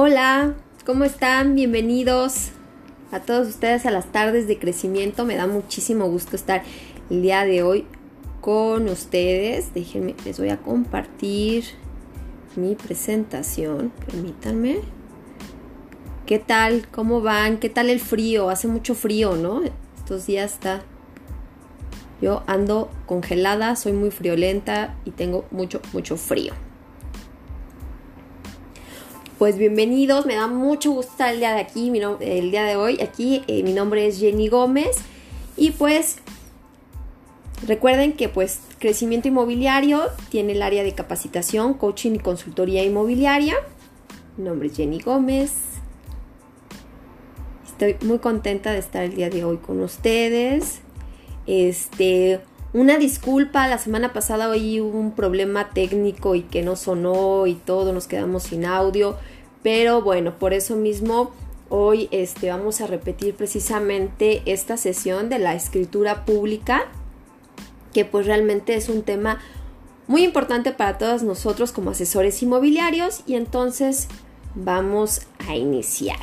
Hola, ¿cómo están? Bienvenidos a todos ustedes a las tardes de crecimiento. Me da muchísimo gusto estar el día de hoy con ustedes. Déjenme, les voy a compartir mi presentación. Permítanme. ¿Qué tal? ¿Cómo van? ¿Qué tal el frío? Hace mucho frío, ¿no? Estos días está... Yo ando congelada, soy muy friolenta y tengo mucho, mucho frío. Pues bienvenidos, me da mucho gusto estar el día de aquí, el día de hoy. Aquí eh, mi nombre es Jenny Gómez y pues recuerden que pues crecimiento inmobiliario tiene el área de capacitación, coaching y consultoría inmobiliaria. Mi nombre es Jenny Gómez. Estoy muy contenta de estar el día de hoy con ustedes. Este, una disculpa, la semana pasada hoy hubo un problema técnico y que no sonó y todo, nos quedamos sin audio. Pero bueno, por eso mismo hoy este, vamos a repetir precisamente esta sesión de la escritura pública, que pues realmente es un tema muy importante para todos nosotros como asesores inmobiliarios y entonces vamos a iniciar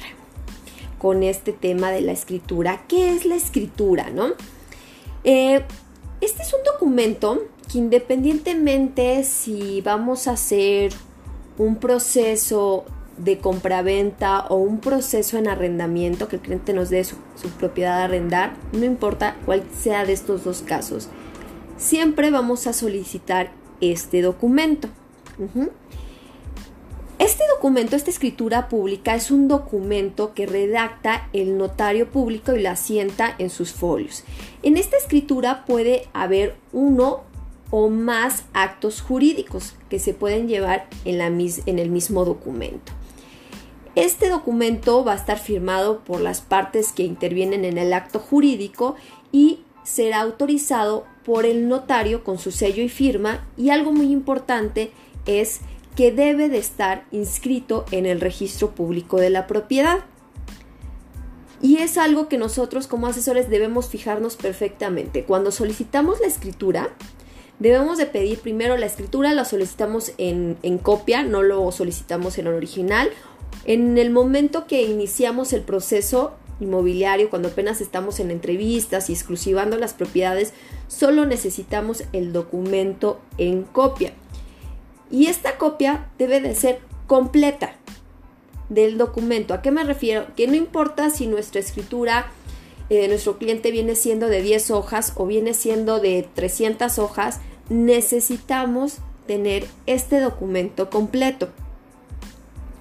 con este tema de la escritura. ¿Qué es la escritura? ¿no? Eh, este es un documento que independientemente si vamos a hacer un proceso de compraventa o un proceso en arrendamiento que el cliente nos dé su, propiedad a arrendar, no importa cuál sea de estos dos casos, siempre vamos a solicitar este documento. Este documento, esta escritura pública, es un documento que redacta el notario público y la asienta en sus folios. En esta escritura puede haber uno o más actos jurídicos que se pueden llevar en, la, en el mismo documento. Este documento va a estar firmado por las partes que intervienen en el acto jurídico y será autorizado por el notario con su sello y firma y algo muy importante es debe de estar inscrito en el registro público de la propiedad. Y es algo que nosotros como asesores debemos fijarnos perfectamente. Cuando solicitamos la escritura, debemos de pedir primero la escritura, la solicitamos en, en copia, no lo solicitamos en el original en el momento que iniciamos el proceso inmobiliario, cuando apenas estamos en entrevistas y exclusivando las propiedades, solo necesitamos el documento en copia. Y esta copia debe de ser completa del documento. ¿A qué me refiero? Que no importa si nuestra escritura eh, nuestro cliente viene siendo de 10 hojas o viene siendo de 300 hojas, necesitamos tener este documento completo.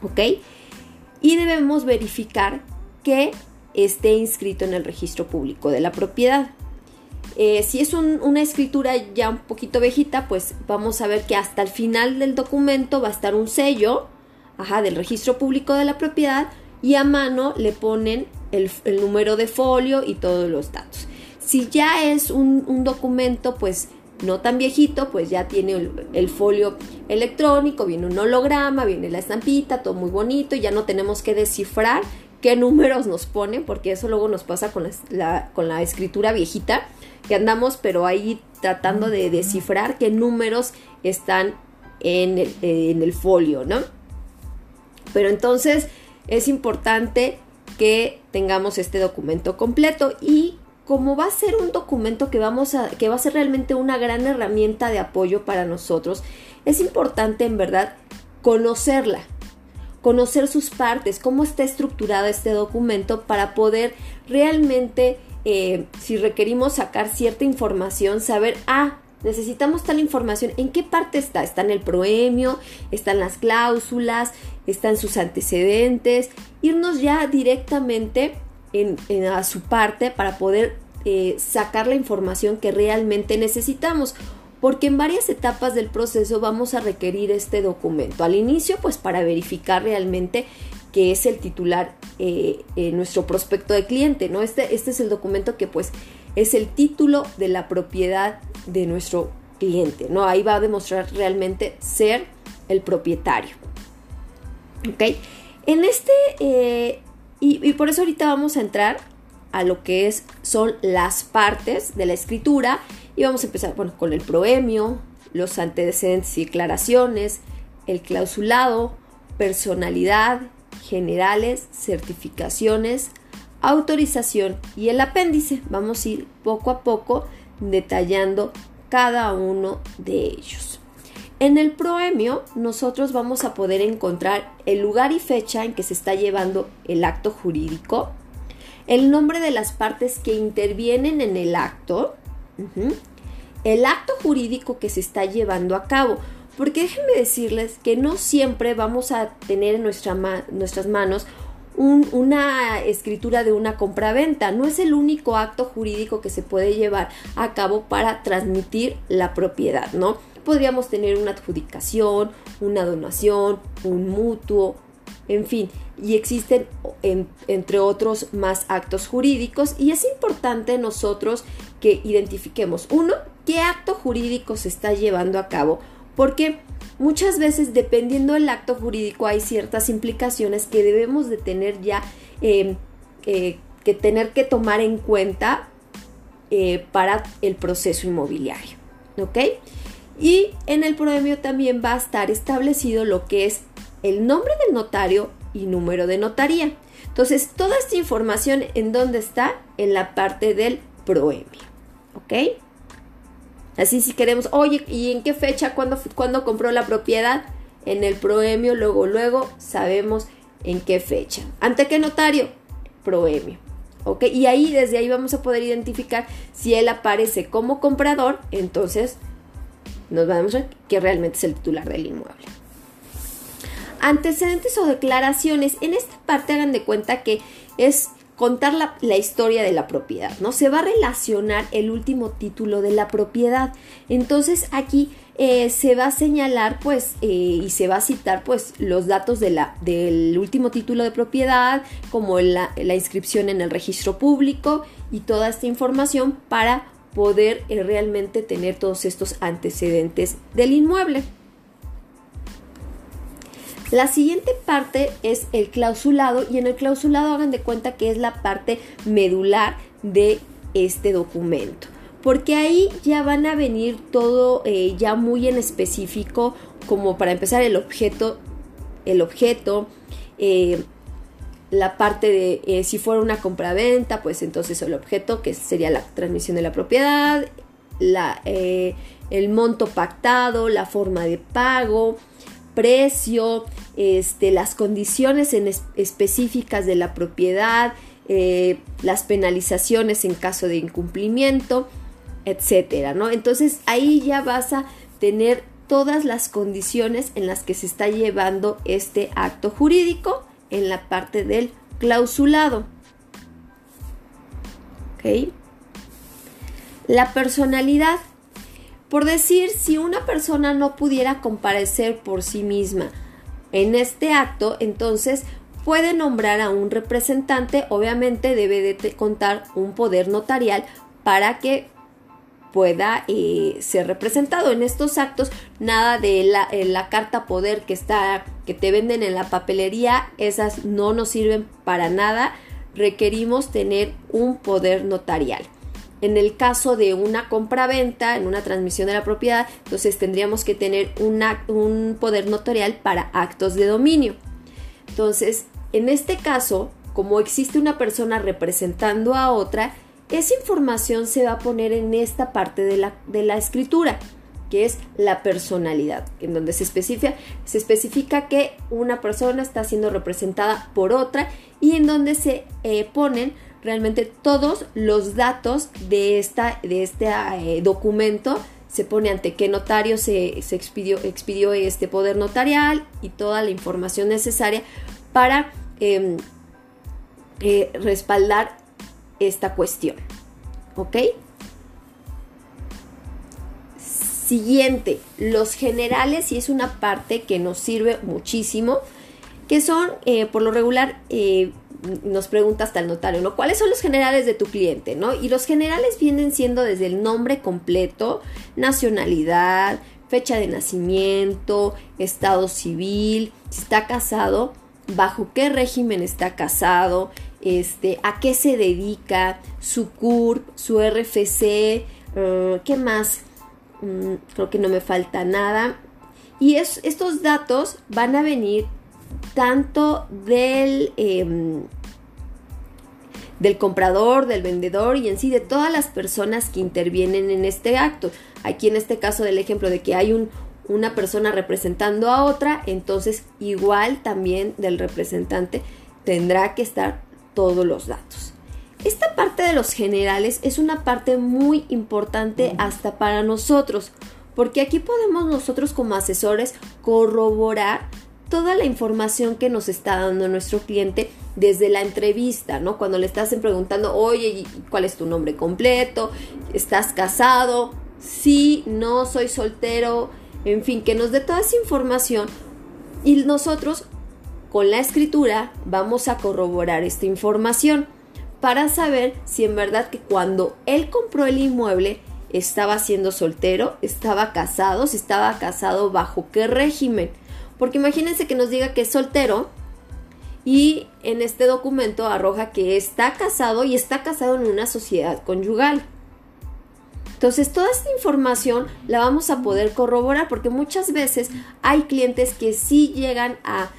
¿Ok? y debemos verificar que esté inscrito en el registro público de la propiedad. Eh, si es una escritura ya un poquito viejita, pues vamos a ver que hasta el final del documento va a estar un sello ajá, del registro público de la propiedad y a mano le ponen el, número de folio y todos los datos. Si ya es un, documento, pues no tan viejito, pues ya tiene el, folio electrónico, viene un holograma, viene la estampita, todo muy bonito, y ya no tenemos que descifrar qué números nos ponen, porque eso luego nos pasa con la, con la escritura viejita, que andamos pero ahí tratando de descifrar qué números están en el, en el folio, ¿no? Pero entonces es importante que tengamos este documento completo y como va a ser un documento que vamos a que va a ser realmente una gran herramienta de apoyo para nosotros, es importante en verdad conocerla, conocer sus partes, cómo está estructurado este documento para poder realmente, eh, si requerimos sacar cierta información, saber, ah, necesitamos tal información, ¿en qué parte está? ¿Está en el proemio? ¿Están las cláusulas? ¿Están sus antecedentes? Irnos ya directamente en, a su parte para poder eh, sacar la información que realmente necesitamos porque en varias etapas del proceso vamos a requerir este documento. Al inicio, pues para verificar realmente que es el titular eh, en nuestro prospecto de cliente, ¿no? Este, este es el documento que pues es el título de la propiedad de nuestro cliente, ¿no? Ahí va a demostrar realmente ser el propietario. ¿Ok? En este eh, y, por eso ahorita vamos a entrar a lo que es, son las partes de la escritura y vamos a empezar bueno, con el proemio, los antecedentes y declaraciones, el clausulado, personalidad, generales, certificaciones, autorización y el apéndice. Vamos a ir poco a poco detallando cada uno de ellos. En el proemio nosotros vamos a poder encontrar el lugar y fecha en que se está llevando el acto jurídico, el nombre de las partes que intervienen en el acto, el acto jurídico que se está llevando a cabo. Porque déjenme decirles que no siempre vamos a tener en nuestras manos una escritura de una compraventa. No es el único acto jurídico que se puede llevar a cabo para transmitir la propiedad, ¿no? Podríamos tener una adjudicación, una donación, un mutuo, en fin, y existen entre otros más actos jurídicos y es importante nosotros que identifiquemos, uno, qué acto jurídico se está llevando a cabo, porque muchas veces dependiendo del acto jurídico hay ciertas implicaciones que debemos de tener ya em, eh, que tener que tomar en cuenta eh, para el proceso inmobiliario. ¿Ok? Y en el premio también va a estar establecido lo que es el nombre del notario y número de notaría. Entonces, toda esta información en dónde está? En la parte del proemio. ¿Ok? Así si queremos, oye, ¿y en qué fecha? ¿Cuándo, ¿Cuándo compró la propiedad? En el proemio, luego, luego sabemos en qué fecha. ¿Ante qué notario? Proemio. ¿Ok? Y ahí, desde ahí vamos a poder identificar si él aparece como comprador, entonces nos va a demostrar que realmente es el titular del inmueble. Antecedentes o declaraciones. En esta parte hagan de cuenta que es contar la, historia de la propiedad, ¿no? Se va a relacionar el último título de la propiedad. Entonces aquí eh, se va a señalar, pues, eh, y se va a citar, pues, los datos de la, del último título de propiedad, como la, inscripción en el registro público y toda esta información para poder eh, realmente tener todos estos antecedentes del inmueble. La siguiente parte es el clausulado y en el clausulado hagan de cuenta que es la parte medular de este documento. Porque ahí ya van a venir todo eh, ya muy en específico, como para empezar el objeto, el objeto, eh, la parte de eh, si fuera una compraventa, pues entonces el objeto, que sería la transmisión de la propiedad, la, el monto pactado, la forma de pago, precio, este, las condiciones específicas de la propiedad, eh, las penalizaciones en caso de incumplimiento, etcétera, ¿no? Entonces ahí ya vas a tener todas las condiciones en las que se está llevando este acto jurídico en la parte del clausulado. ¿Ok? La personalidad por decir, si una persona no pudiera comparecer por sí misma en este acto, entonces puede nombrar a un representante, obviamente debe de contar un poder notarial para que pueda eh, ser representado. En estos actos nada de la, eh, la, carta poder que está que te venden en la papelería esas no nos sirven para nada. Requerimos tener un poder notarial en el caso de una compra-venta, en una transmisión de la propiedad, entonces tendríamos que tener un poder notarial para actos de dominio. Entonces, en este caso, como existe una persona representando a otra, esa información se va a poner en esta parte de la, escritura, que es la personalidad, en donde se especifica, se especifica que una persona está siendo representada por otra y en donde se eh, ponen realmente todos los datos de, esta, de este eh, documento se pone ante qué notario se, expidió, expidió, este poder notarial y toda la información necesaria para em, eh, respaldar esta cuestión. ¿Ok? Siguiente, los generales, y es una parte que nos sirve muchísimo, que son eh, por lo regular nos pregunta hasta el notario, ¿no? ¿Cuáles son los generales de tu cliente, ¿no? Y los generales vienen siendo desde el nombre completo, nacionalidad, fecha de nacimiento, estado civil, si está casado, bajo qué régimen está casado, este, a qué se dedica, su CURP, su RFC, eh, ¿qué más? Mm, creo que no me falta nada. Y estos datos van a venir tanto del, em, del comprador, del vendedor y en sí de todas las personas que intervienen en este acto. Aquí en este caso del ejemplo de que hay un, una persona representando a otra, entonces igual también del representante tendrá que estar todos los datos. Esta parte de los generales es una parte muy importante hasta para nosotros, porque aquí podemos nosotros como asesores corroborar toda la información que nos está dando nuestro cliente desde la entrevista, ¿no? Cuando le estás preguntando, oye, ¿cuál es tu nombre completo? ¿Estás casado? Sí, no, soy soltero, en fin, que nos dé toda esa información y nosotros con la escritura vamos a corroborar esta información para saber si en verdad que cuando él compró el inmueble estaba siendo soltero, estaba casado, si estaba casado bajo qué régimen. Porque imagínense que nos diga que es soltero y en este documento arroja que está casado y está casado en una sociedad conyugal. Entonces, toda esta información la vamos a poder corroborar porque muchas veces hay clientes que sí llegan a,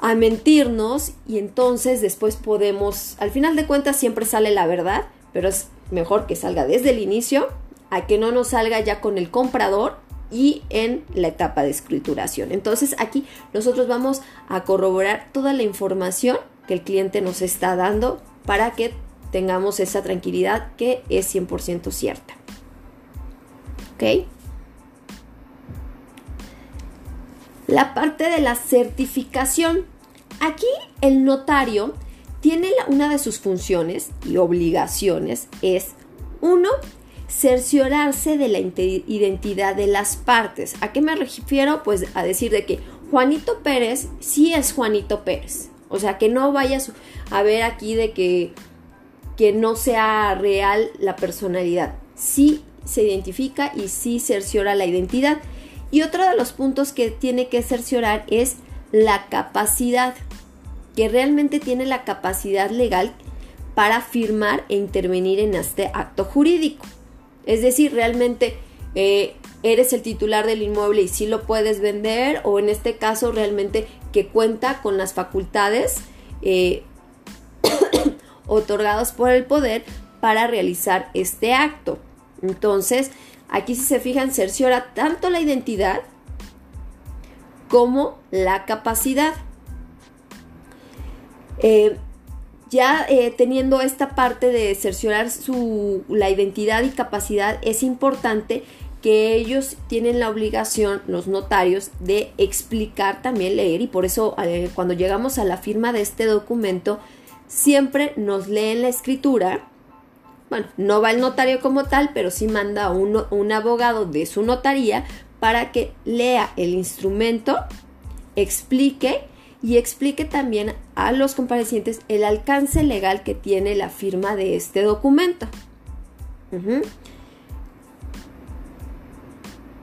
a mentirnos y entonces después podemos, al final de cuentas siempre sale la verdad, pero es mejor que salga desde el inicio a que no nos salga ya con el comprador y en la etapa de escrituración. Entonces aquí nosotros vamos a corroborar toda la información que el cliente nos está dando para que tengamos esa tranquilidad que es 100% cierta. ¿Ok? La parte de la certificación. Aquí el notario tiene una de sus funciones y obligaciones es, uno, cerciorarse de la identidad de las partes. ¿A qué me refiero? Pues a decir de que Juanito Pérez sí es Juanito Pérez. O sea, que no vayas a ver aquí de que, que no sea real la personalidad. Sí se identifica y sí cerciora la identidad. Y otro de los puntos que tiene que cerciorar es la capacidad, que realmente tiene la capacidad legal para firmar e intervenir en este acto jurídico. Es decir, realmente eh, eres el titular del inmueble y sí lo puedes vender o en este caso realmente que cuenta con las facultades eh, otorgadas por el poder para realizar este acto. Entonces, aquí si se fijan, cerciora tanto la identidad como la capacidad. Eh, ya eh, teniendo esta parte de cerciorar su, la identidad y capacidad, es importante que ellos tienen la obligación, los notarios, de explicar también, leer, y por eso eh, cuando llegamos a la firma de este documento, siempre nos leen la escritura. Bueno, no va el notario como tal, pero sí manda un, un abogado de su notaría para que lea el instrumento, explique y explique también a los comparecientes el alcance legal que tiene la firma de este documento.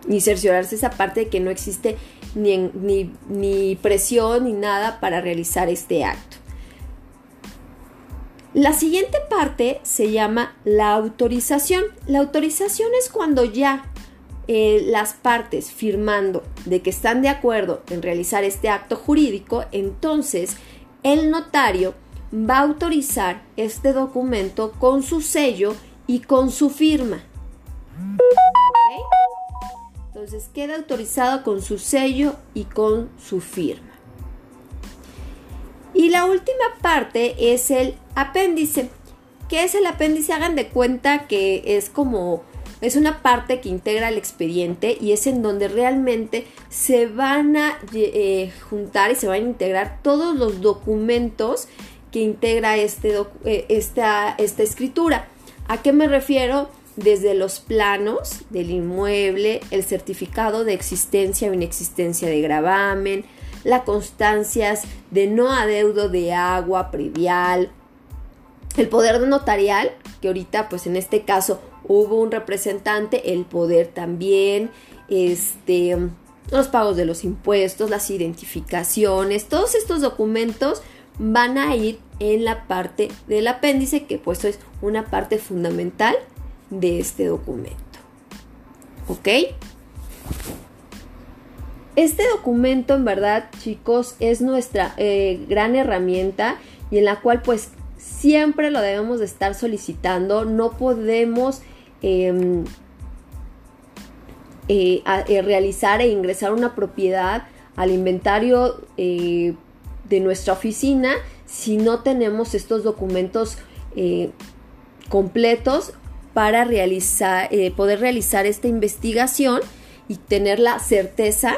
Y cerciorarse esa parte de que no existe ni, ni, ni presión ni nada para realizar este acto. La siguiente parte se llama la autorización. La autorización es cuando ya eh, las partes firmando de que están de acuerdo en realizar este acto jurídico, entonces el notario va a autorizar este documento con su sello y con su firma. Entonces queda autorizado con su sello y con su firma. Y la última parte es el apéndice. ¿Qué es el apéndice? Hagan de cuenta que es como es una parte que integra el expediente y es en donde realmente se van a eh, juntar y se van a integrar todos los documentos que integra este eh, esta, esta escritura. ¿A qué me refiero? Desde los planos del inmueble, el certificado de existencia o inexistencia de gravamen, las constancias de no adeudo de agua previal, el poder notarial, que ahorita pues en este caso hubo un representante, el poder también, este, los pagos de los impuestos, las identificaciones, todos estos documentos van a ir en la parte del apéndice, que pues es una parte fundamental de este documento. ¿Ok? Este documento en verdad chicos es nuestra eh, gran herramienta y en la cual pues siempre lo debemos de estar solicitando, no podemos em, eh, eh, realizar e ingresar una propiedad al inventario de nuestra oficina si no tenemos estos documentos completos para realizar, poder realizar esta investigación y tener la certeza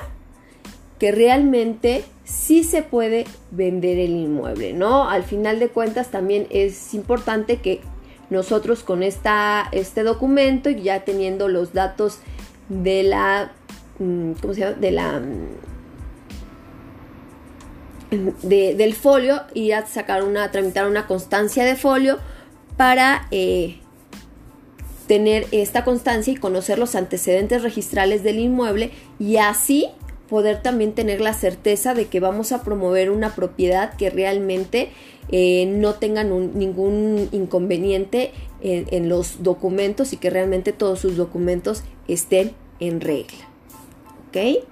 que realmente sí se puede vender el inmueble, ¿no? Al final de cuentas también es importante que nosotros con esta, este documento y ya teniendo los datos de la, mm, ¿cómo se llama? De la, mm, del folio y a sacar una, tramitar una constancia de folio para eh, tener esta constancia y conocer los antecedentes registrales del inmueble y así poder también tener la certeza de que vamos a promover una propiedad que realmente eh, no tengan ningún inconveniente en, en, los documentos y que realmente todos sus documentos estén en regla. ¿Ok?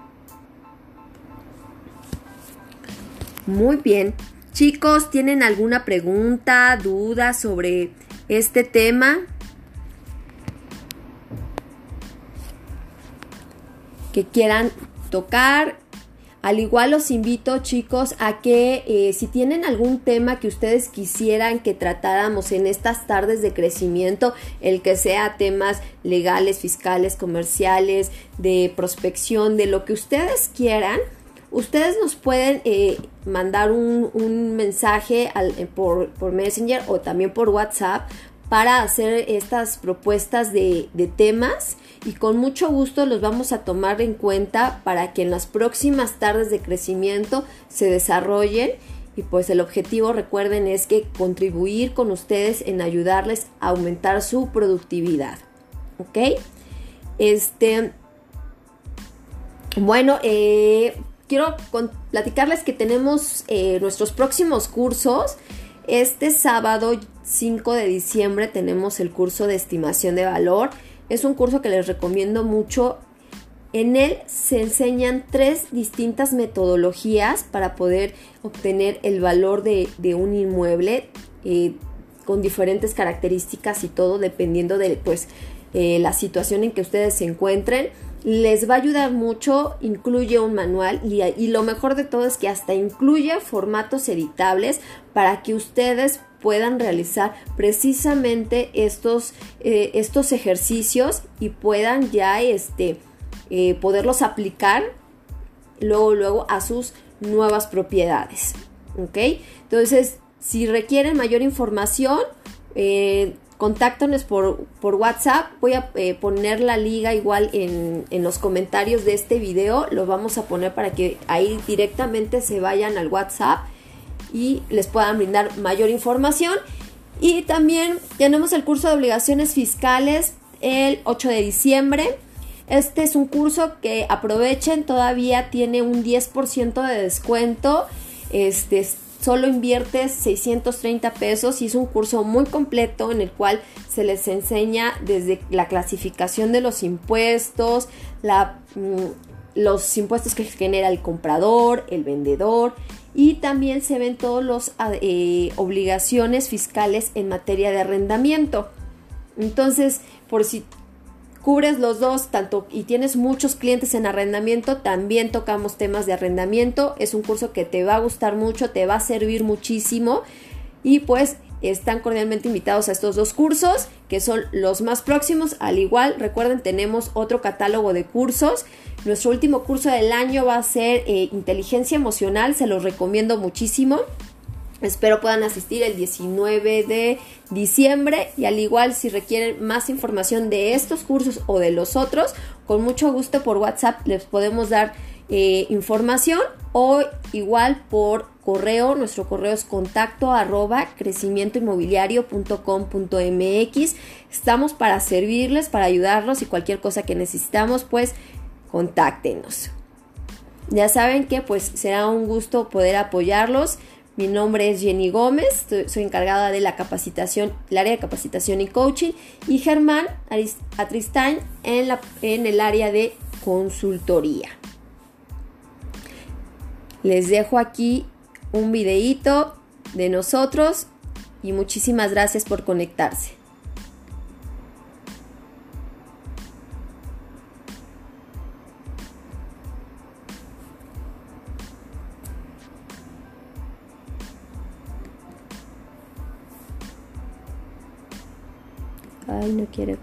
Muy bien. Chicos, ¿tienen alguna pregunta, duda sobre este tema? Que quieran tocar. Al igual los invito chicos a que eh, si tienen algún tema que ustedes quisieran que tratáramos en estas tardes de crecimiento, el que sea temas legales, fiscales, comerciales, de prospección, de lo que ustedes quieran, ustedes nos pueden eh, mandar un, mensaje eh, por, por, Messenger o también por WhatsApp para hacer estas propuestas de, temas y con mucho gusto los vamos a tomar en cuenta para que en las próximas tardes de crecimiento se desarrollen y pues el objetivo recuerden es que contribuir con ustedes en ayudarles a aumentar su productividad. ¿Ok? Este, bueno, eh, quiero platicarles que tenemos eh, nuestros próximos cursos. Este sábado 5 de diciembre tenemos el curso de estimación de valor. Es un curso que les recomiendo mucho. En él se enseñan tres distintas metodologías para poder obtener el valor de, un inmueble eh, con diferentes características y todo dependiendo de pues, eh, la situación en que ustedes se encuentren. Les va a ayudar mucho, incluye un manual y, lo mejor de todo es que hasta incluye formatos editables para que ustedes puedan realizar precisamente estos, eh, estos ejercicios y puedan ya este, eh, poderlos aplicar luego, luego a sus nuevas propiedades. ¿Ok? Entonces, si requieren mayor información, eh, contáctanos por, por, WhatsApp. Voy a poner la liga igual en, en, los comentarios de este video. Lo vamos a poner para que ahí directamente se vayan al WhatsApp y les puedan brindar mayor información. Y también tenemos el curso de obligaciones fiscales el 8 de diciembre. Este es un curso que aprovechen, todavía tiene un 10% de descuento. Este solo inviertes 630 pesos y es un curso muy completo en el cual se les enseña desde la clasificación de los impuestos, mm, los impuestos que genera el comprador, el vendedor y también se ven todas las ah, eh, obligaciones fiscales en materia de arrendamiento. Entonces, por si cubres los dos, tanto y tienes muchos clientes en arrendamiento, también tocamos temas de arrendamiento. Es un curso que te va a gustar mucho, te va a servir muchísimo y pues están cordialmente invitados a estos dos cursos que son los más próximos. Al igual, recuerden, tenemos otro catálogo de cursos. Nuestro último curso del año va a ser eh, inteligencia emocional, se los recomiendo muchísimo. Espero puedan asistir el 19 de diciembre y al igual si requieren más información de estos cursos o de los otros, con mucho gusto por WhatsApp les podemos dar eh, información o igual por correo. Nuestro correo es contacto arroba crecimientoinmobiliario.com.mx. Estamos para servirles, para ayudarlos y cualquier cosa que necesitamos, pues contáctenos. Ya saben que pues será un gusto poder apoyarlos. Mi nombre es Jenny Gómez, soy encargada de la capacitación, el área de capacitación y coaching, y Germán Atristán en, la, en el área de consultoría. Les dejo aquí un videíto de nosotros y muchísimas gracias por conectarse. が射抜ける。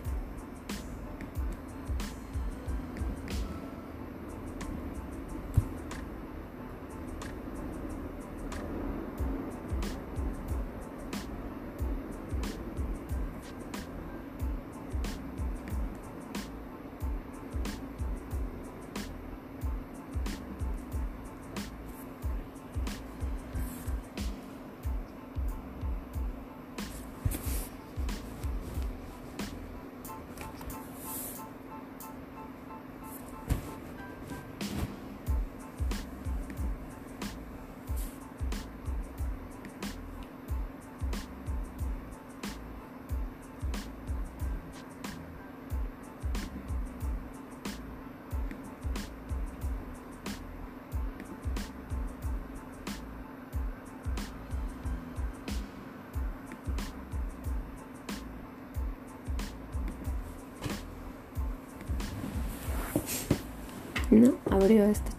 No, abrió chica.